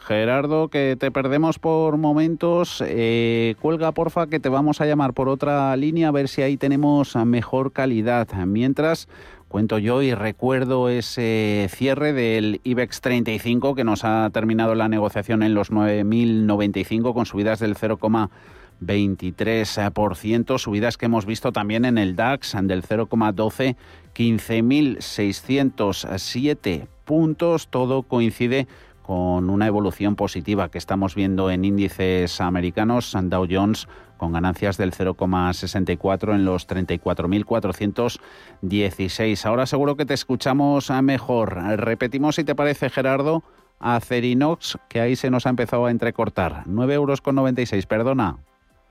Gerardo, que te perdemos por momentos. Eh, cuelga, porfa, que te vamos a llamar por otra línea a ver si ahí tenemos mejor calidad. Mientras, cuento yo y recuerdo ese cierre del IBEX 35 que nos ha terminado la negociación en los 9.095 con subidas del 0,23%, subidas que hemos visto también en el DAX del 0,12, 15.607 puntos, todo coincide con una evolución positiva que estamos viendo en índices americanos, Dow Jones con ganancias del 0,64 en los 34.416. Ahora seguro que te escuchamos mejor. Repetimos si te parece, Gerardo, a Cerinox, que ahí se nos ha empezado a entrecortar. 9,96 euros, perdona.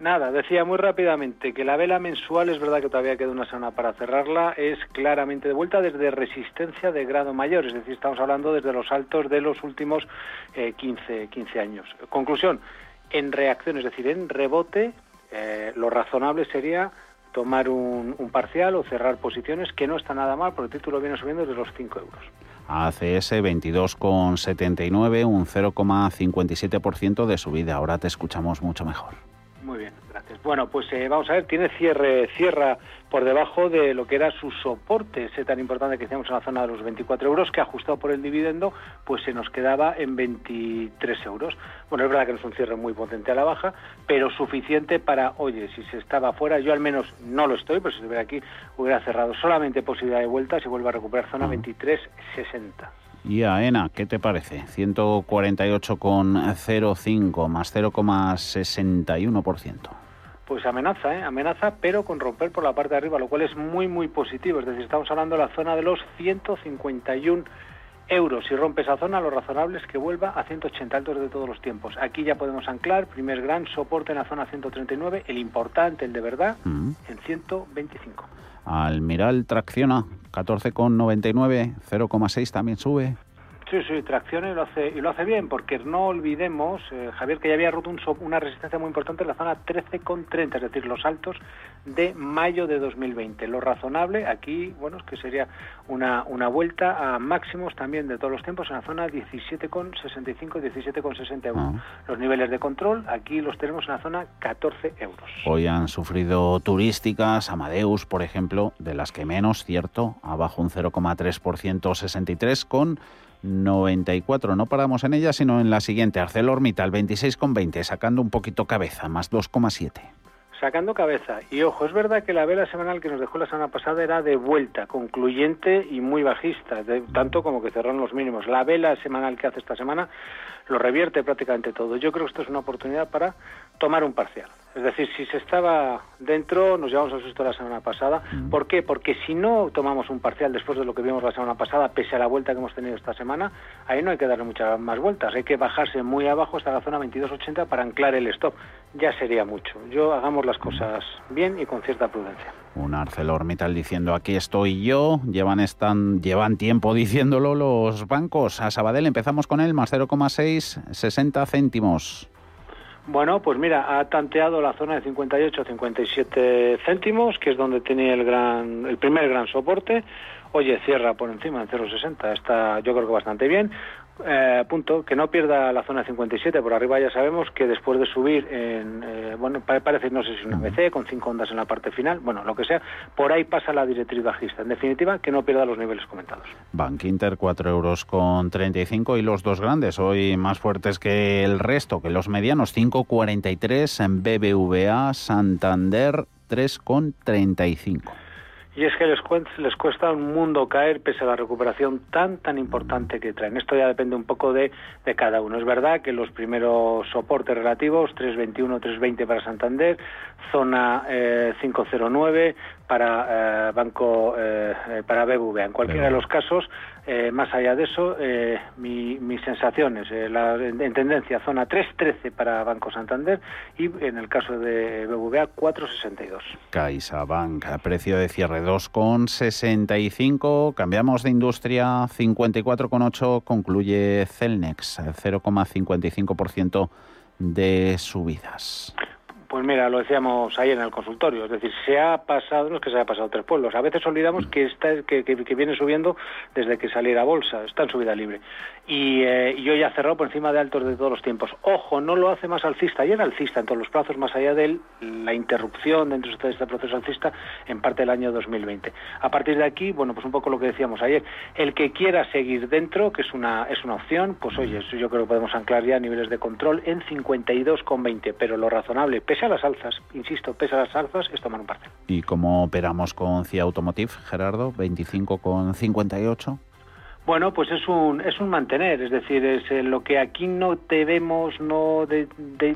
Nada, decía muy rápidamente que la vela mensual es verdad que todavía queda una semana para cerrarla, es claramente de vuelta desde resistencia de grado mayor, es decir, estamos hablando desde los altos de los últimos 15, eh, 15 años. Conclusión, en reacción, es decir, en rebote, eh, lo razonable sería tomar un, un, parcial o cerrar posiciones, que no está nada mal, porque el título viene subiendo desde los 5 euros. ACS 22,79, un 0,57% de subida. Ahora te escuchamos mucho mejor. Muy bien, gracias. Bueno, pues eh, vamos a ver, tiene cierre, cierra por debajo de lo que era su soporte, ese tan importante que decíamos en la zona de los 24 euros, que ajustado por el dividendo, pues se nos quedaba en 23 euros. Bueno, es verdad que no es un cierre muy potente a la baja, pero suficiente para, oye, si se estaba fuera, yo al menos no lo estoy, pero si estuviera aquí hubiera cerrado solamente posibilidad de vuelta, se vuelve a recuperar zona 23,60. Y AENA, ¿qué te parece? 148,05 más 0,61%. Pues amenaza, ¿eh? amenaza, pero con romper por la parte de arriba, lo cual es muy, muy positivo. Es decir, estamos hablando de la zona de los 151 euros. Si rompe esa zona, lo razonable es que vuelva a 180 altos de todos los tiempos. Aquí ya podemos anclar, primer gran soporte en la zona 139, el importante, el de verdad, en 125. Almiral tracciona 14,99, 0,6 también sube. Sí, sí, tracciona y lo hace, y lo hace bien, porque no olvidemos, eh, Javier, que ya había roto un, una resistencia muy importante en la zona 13,30, es decir, los altos de mayo de 2020. Lo razonable aquí, bueno, es que sería una, una vuelta a máximos también de todos los tiempos en la zona 17,65, 17,60 euros. Los niveles de control aquí los tenemos en la zona 14 euros. Hoy han sufrido turísticas, Amadeus, por ejemplo, de las que menos, cierto, abajo un 0,3%, 63 con 94. No paramos en ella, sino en la siguiente, ArcelorMittal 26,20, sacando un poquito cabeza, más 2,7 sacando cabeza. Y ojo, es verdad que la vela semanal que nos dejó la semana pasada era de vuelta, concluyente y muy bajista, tanto como que cerraron los mínimos. La vela semanal que hace esta semana lo revierte prácticamente todo. Yo creo que esto es una oportunidad para tomar un parcial. Es decir, si se estaba dentro, nos llevamos al susto la semana pasada. ¿Por qué? Porque si no tomamos un parcial después de lo que vimos la semana pasada, pese a la vuelta que hemos tenido esta semana, ahí no hay que darle muchas más vueltas. Hay que bajarse muy abajo hasta la zona 22.80 para anclar el stop. Ya sería mucho. Yo hagamos las cosas bien y con cierta prudencia. Un ArcelorMittal diciendo aquí estoy yo. Llevan, están, llevan tiempo diciéndolo los bancos. A Sabadell empezamos con él, más 0,6, 60 céntimos. Bueno, pues mira, ha tanteado la zona de 58 a 57 céntimos, que es donde tenía el gran, el primer gran soporte. Oye, cierra por encima en 0,60, está yo creo que bastante bien. Eh, punto, que no pierda la zona 57, por arriba ya sabemos que después de subir en, eh, bueno, parece, no sé si una BC, con cinco ondas en la parte final, bueno, lo que sea, por ahí pasa la directriz bajista. En definitiva, que no pierda los niveles comentados. Bank Inter, 4 euros con 35 y los dos grandes, hoy más fuertes que el resto, que los medianos, 5,43 en BBVA, Santander, 3,35. Y es que les, les cuesta un mundo caer pese a la recuperación tan, tan importante que traen. Esto ya depende un poco de, de cada uno. Es verdad que los primeros soportes relativos, 321, 320 para Santander, zona eh, 509 para eh, Banco, eh, eh para BBVA. En cualquiera de los casos, eh, más allá de eso, eh, mi, mis sensaciones, eh, en tendencia zona 3.13 para Banco Santander y en el caso de BBVA 4.62. CaixaBank, precio de cierre 2.65, cambiamos de industria 54,8, concluye Celnex, 0,55% de subidas. Pues mira, lo decíamos ayer en el consultorio, es decir, se ha pasado, no es que se haya pasado tres pueblos, a veces olvidamos que, está, que, que, viene subiendo desde que saliera bolsa, está en subida libre. Y, eh, hoy ha cerrado por encima de altos de todos los tiempos. Ojo, no lo hace más alcista, ayer alcista en todos los plazos, más allá de la interrupción dentro de este proceso alcista en parte del año 2020. A partir de aquí, bueno, pues un poco lo que decíamos ayer, el que quiera seguir dentro, que es una, es una opción, pues oye, yo creo que podemos anclar ya niveles de control en 52,20, pero lo razonable, pese a las alzas, insisto, pese a las alzas, es tomar un parcel. ¿Y cómo operamos con CIA Automotive, Gerardo? ¿25,58? Bueno, pues es un, es un mantener, es decir, es eh, lo que aquí no debemos, no, de,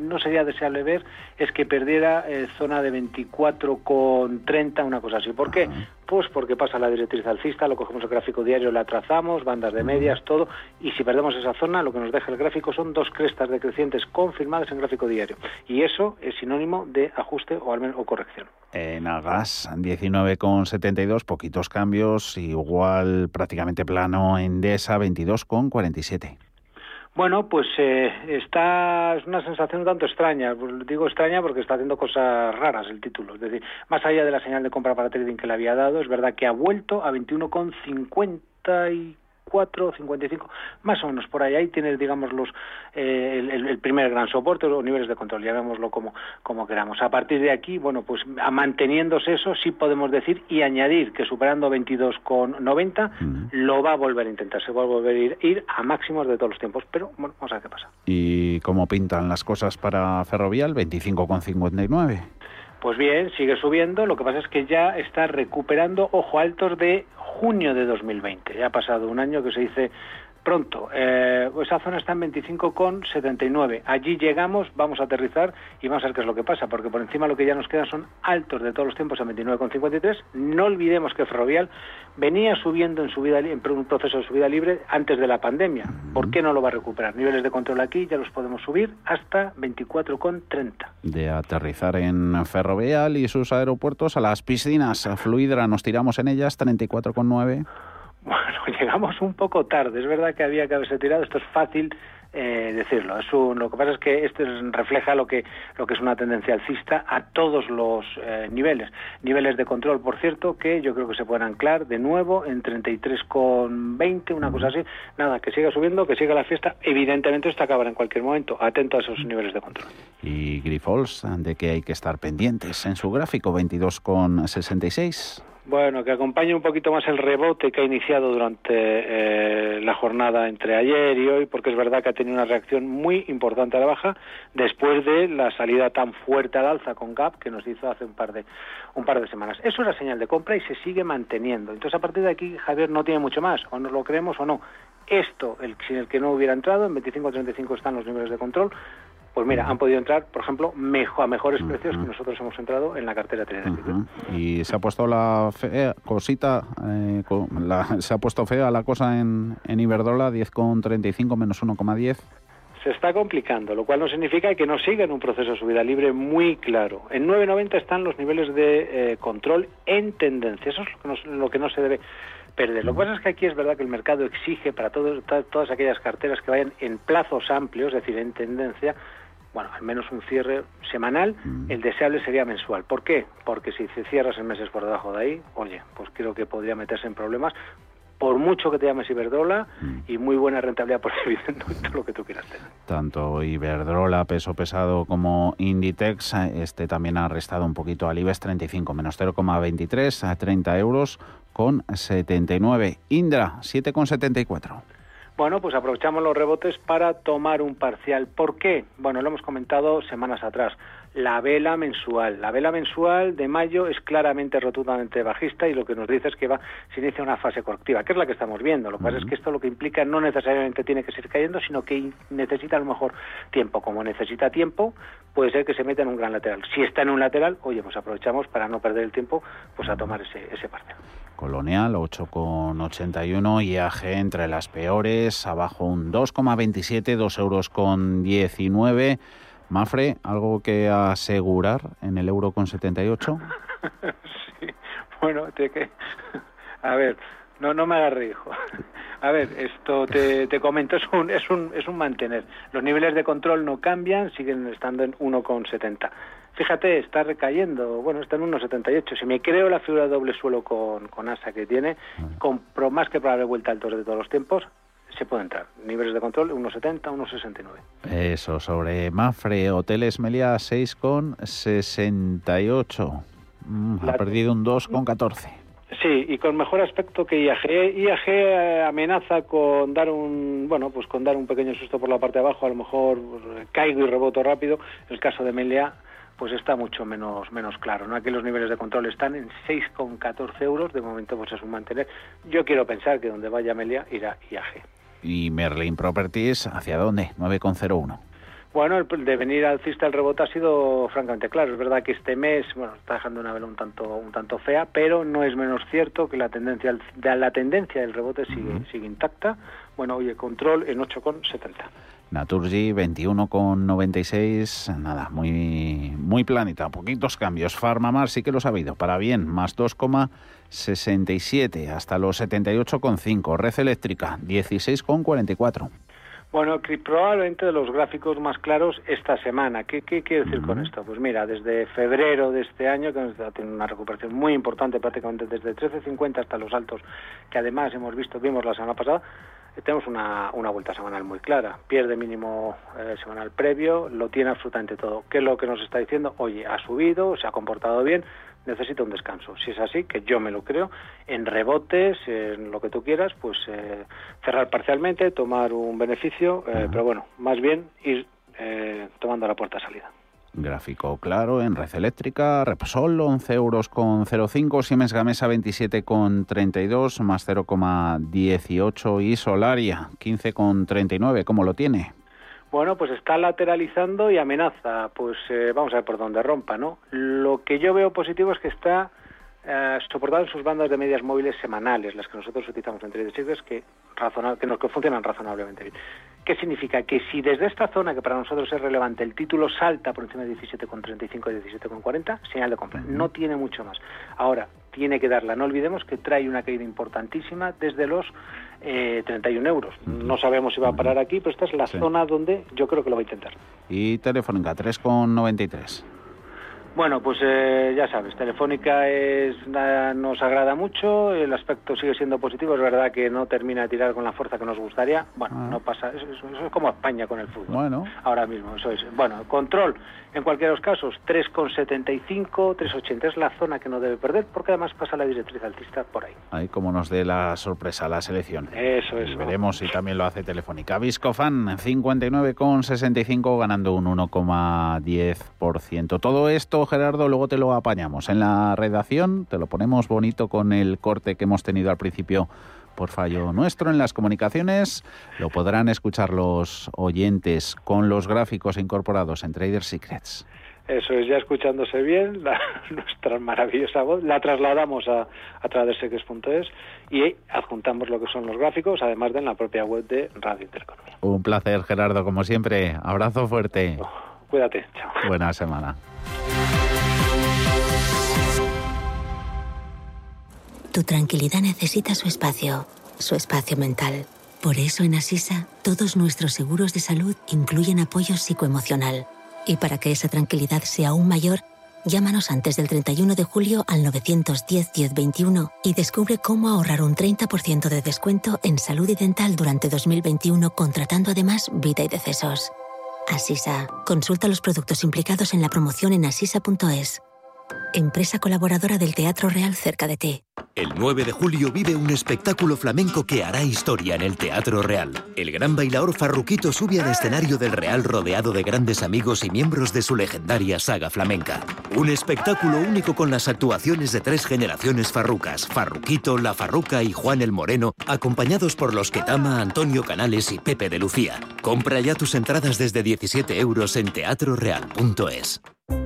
no sería deseable ver, es que perdiera eh, zona de 24,30, una cosa así. ¿Por qué? Pues porque pasa la directriz alcista, lo cogemos el gráfico diario, la trazamos, bandas de medias, todo, y si perdemos esa zona, lo que nos deja el gráfico son dos crestas decrecientes confirmadas en gráfico diario. Y eso es sinónimo de ajuste o, al menos, o corrección. En Agas, 19,72, poquitos cambios, igual prácticamente plano en DESA, 22,47. Bueno, pues eh, está es una sensación un tanto extraña. Digo extraña porque está haciendo cosas raras el título. Es decir, más allá de la señal de compra para trading que le había dado, es verdad que ha vuelto a 21,50 y 54, 55, más o menos por ahí. Ahí tienes, digamos, los, eh, el, primer gran soporte, los niveles de control, llamémoslo como, como queramos. A partir de aquí, bueno, pues manteniéndose eso, sí podemos decir y añadir que superando 22,90 lo va a volver a intentar, se va a volver a ir, ir, a máximos de todos los tiempos, pero bueno, vamos a ver qué pasa. ¿Y cómo pintan las cosas para Ferrovial? 25,59. Pues bien, sigue subiendo, lo que pasa es que ya está recuperando, ojo, altos de junio de 2020. Ya ha pasado un año que se dice pronto. Eh, esa zona está en 25,79. Allí llegamos, vamos a aterrizar y vamos a ver qué es lo que pasa, porque por encima lo que ya nos queda son altos de todos los tiempos a 29,53. No olvidemos que Ferrovial venía subiendo en, en un proceso de subida libre antes de la pandemia. ¿Por qué no lo va a recuperar? Niveles de control aquí ya los podemos subir hasta 24,30. De aterrizar en Ferrovial y sus aeropuertos a las piscinas Fluidra, nos tiramos en ellas 34,9. Bueno, llegamos un poco tarde. Es verdad que había que haberse tirado. Esto es fácil eh, decirlo. Es un, lo que pasa es que esto refleja lo que, lo que es una tendencia alcista a todos los eh, niveles. Niveles de control, por cierto, que yo creo que se pueden anclar de nuevo en 33,20, una cosa así. Nada, que siga subiendo, que siga la fiesta. Evidentemente esto acabará en cualquier momento. Atento a esos niveles de control. Y Grifols, de que hay que estar pendientes en su gráfico, 22,66. Bueno, que acompañe un poquito más el rebote que ha iniciado durante eh, la jornada entre ayer y hoy, porque es verdad que ha tenido una reacción muy importante a la baja después de la salida tan fuerte al alza con Gap que nos hizo hace un par de un par de semanas. Eso era señal de compra y se sigue manteniendo. Entonces a partir de aquí Javier no tiene mucho más, o nos lo creemos o no. Esto, el, sin el que no hubiera entrado, en 25-35 están los niveles de control, pues mira, han podido entrar, por ejemplo, mejor, a mejores precios que nosotros hemos entrado en la cartera de Y se ha puesto la fea cosita, eh, se ha puesto fea la cosa en, en Iberdrola, 10,35 menos 1,10 se está complicando, lo cual no significa que no siga en un proceso de subida libre muy claro. En 9.90 están los niveles de eh, control en tendencia. Eso es lo que, no, se debe perder. Lo que pasa es que aquí es verdad que el mercado exige para todas aquellas carteras que vayan en plazos amplios, es decir, en tendencia, bueno, al menos un cierre semanal, mm. el deseable sería mensual. ¿Por qué? Porque si cierras en meses por debajo de ahí, oye, pues creo que podría meterse en problemas por mucho que te llames Iberdrola mm. y muy buena rentabilidad por dividendo, todo lo que tú quieras tener. Tanto Iberdrola, peso pesado, como Inditex, este también ha restado un poquito al IBEX 35, menos 0,23 a 30 euros con 79. Indra, 7,74. Bueno, pues aprovechamos los rebotes para tomar un parcial. ¿Por qué? Bueno, lo hemos comentado semanas atrás. La vela mensual. La vela mensual de mayo es claramente rotundamente bajista y lo que nos dice es que va, se inicia una fase correctiva, que es la que estamos viendo. Lo que pasa es que esto lo que implica no necesariamente tiene que seguir cayendo, sino que necesita a lo mejor tiempo. Como necesita tiempo, puede ser que se meta en un gran lateral. Si está en un lateral, oye, pues aprovechamos para no perder el tiempo pues a tomar ese, ese parcial. Colonial 8,81, IAG entre las peores, abajo un 2,27, 2 euros con 19. Mafre, ¿algo que asegurar en el euro con 78? sí, bueno, que... a ver, no, no me hagas hijo. A ver, esto te, te comento, es un, es, un, es un mantener. Los niveles de control no cambian, siguen estando en 1,70. Fíjate, está recayendo, bueno, está en 1,78. Si me creo la figura de doble suelo con, con ASA que tiene, con pro, más que probable vuelta al de todos los tiempos, se puede entrar. Niveles de control 1,70, 1,69. Eso, sobre Mafre, Hoteles Melia 6,68. Mm, ha perdido un 2,14. Sí, y con mejor aspecto que IAG. IAG eh, amenaza con dar un, bueno, pues con dar un pequeño susto por la parte de abajo, a lo mejor pues, caigo y reboto rápido. El caso de Melia pues está mucho menos menos claro. ¿no? Aquí los niveles de control están en 6,14 euros, de momento pues es un mantener. Yo quiero pensar que donde vaya Melia irá IAG. ¿Y Merlin Properties hacia dónde? 9,01. Bueno, el de venir alcista el rebote ha sido francamente claro. Es verdad que este mes, bueno, está dejando una vela un tanto un tanto fea, pero no es menos cierto que la tendencia de la tendencia del rebote sigue sigue intacta. Bueno, oye, control en 8,70. Naturgy 21,96, nada, muy muy planita, poquitos cambios. Farmamar sí que lo ha habido, para bien, más 2,67 hasta los 78,5. Red eléctrica 16,44. Bueno, probablemente de los gráficos más claros esta semana. ¿Qué, qué quiere decir con esto? Pues mira, desde febrero de este año, que ha tenido una recuperación muy importante, prácticamente desde 13.50 hasta los altos, que además hemos visto, vimos la semana pasada, tenemos una, una vuelta semanal muy clara. Pierde mínimo eh, semanal previo, lo tiene absolutamente todo. ¿Qué es lo que nos está diciendo? Oye, ha subido, se ha comportado bien, necesita un descanso. Si es así, que yo me lo creo, en rebotes, en lo que tú quieras, pues eh, cerrar parcialmente, tomar un beneficio, eh, pero bueno, más bien ir tomando la puerta salida. Gráfico claro en red eléctrica, Repsol 11 euros con 0,5, Siemens Gamesa 27 con 32 más 0,18 y Solaria 15 con 39. ¿Cómo lo tiene? Bueno, pues está lateralizando y amenaza. Pues eh, vamos a ver por dónde rompa, ¿no? Lo que yo veo positivo es que está eh, soportado en sus bandas de medias móviles semanales, las que nosotros utilizamos en Trade Secrets, que, que, nos, que funcionan razonablemente bien. ¿Qué significa? Que si desde esta zona, que para nosotros es relevante, el título salta por encima de 17,35 y 17,40, señal de compra. No tiene mucho más. Ahora, tiene que darla. No olvidemos que trae una caída importantísima desde los eh, 31 euros. No sabemos si va a parar aquí, pero esta es la zona donde yo creo que lo va a intentar. Y Telefónica, 3,93. Bueno, pues eh, ya sabes, Telefónica es, nos agrada mucho, el aspecto sigue siendo positivo, es verdad que no termina de tirar con la fuerza que nos gustaría, bueno, no pasa, eso, es como España con el fútbol, bueno. ahora mismo, eso es. Bueno, control, en cualquier de los casos, 3,75, 3,80 es la zona que no debe perder, porque además pasa la directriz altista por ahí. Ahí como nos dé la sorpresa la selección. Eso es. veremos si también lo hace Telefónica. Viscofan, 59,65, ganando un 1,10%. Todo esto Gerardo, luego te lo apañamos. En la redacción te lo ponemos bonito con el corte que hemos tenido al principio por fallo nuestro en las comunicaciones. Lo podrán escuchar los oyentes con los gráficos incorporados en Trader Secrets. Eso es, ya escuchándose bien, nuestra maravillosa voz, la trasladamos a, a traderseques.es y adjuntamos lo que son los gráficos, además de en la propia web de Radio Intereconomía. Un placer, Gerardo, como siempre. Abrazo fuerte. Oh, cuídate, chao. Buena semana. Tu tranquilidad necesita su espacio, su espacio mental. Por eso en Asisa, todos nuestros seguros de salud incluyen apoyo psicoemocional. Y para que esa tranquilidad sea aún mayor, llámanos antes del 31 de julio al 910-1021 y descubre cómo ahorrar un 30% de descuento en salud y dental durante 2021 contratando además vida y decesos. Asisa. Consulta los productos implicados en la promoción en asisa.es empresa colaboradora del Teatro Real cerca de ti. El 9 de julio vive un espectáculo flamenco que hará historia en el Teatro Real. El gran bailaor Farruquito sube al escenario del Real rodeado de grandes amigos y miembros de su legendaria saga flamenca. Un espectáculo único con las actuaciones de tres generaciones farrucas, Farruquito, La Farruca y Juan el Moreno, acompañados por los que Tama, Antonio Canales y Pepe de Lucía. Compra ya tus entradas desde 17 euros en teatroreal.es.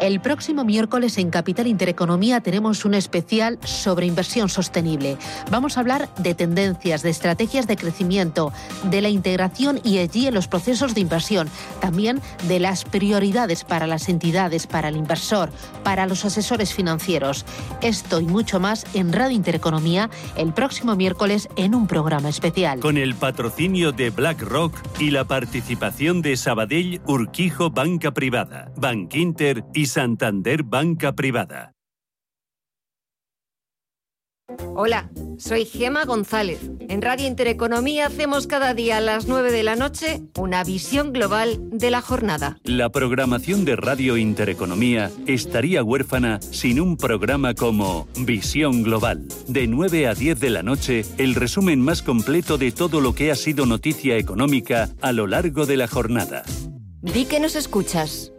El próximo miércoles en Capital Intereconomía tenemos un especial sobre inversión sostenible. Vamos a hablar de tendencias, de estrategias de crecimiento, de la integración y allí en los procesos de inversión, también de las prioridades para las entidades, para el inversor, para los asesores financieros. Esto y mucho más en Radio Intereconomía el próximo miércoles en un programa especial. Con el patrocinio de BlackRock y la participación de Sabadell Urquijo Banca Privada, Bankinter y Santander Banca Privada. Hola, soy Gema González. En Radio Intereconomía hacemos cada día a las 9 de la noche una visión global de la jornada. La programación de Radio Intereconomía estaría huérfana sin un programa como Visión Global. De 9 a 10 de la noche, el resumen más completo de todo lo que ha sido noticia económica a lo largo de la jornada. Di que nos escuchas.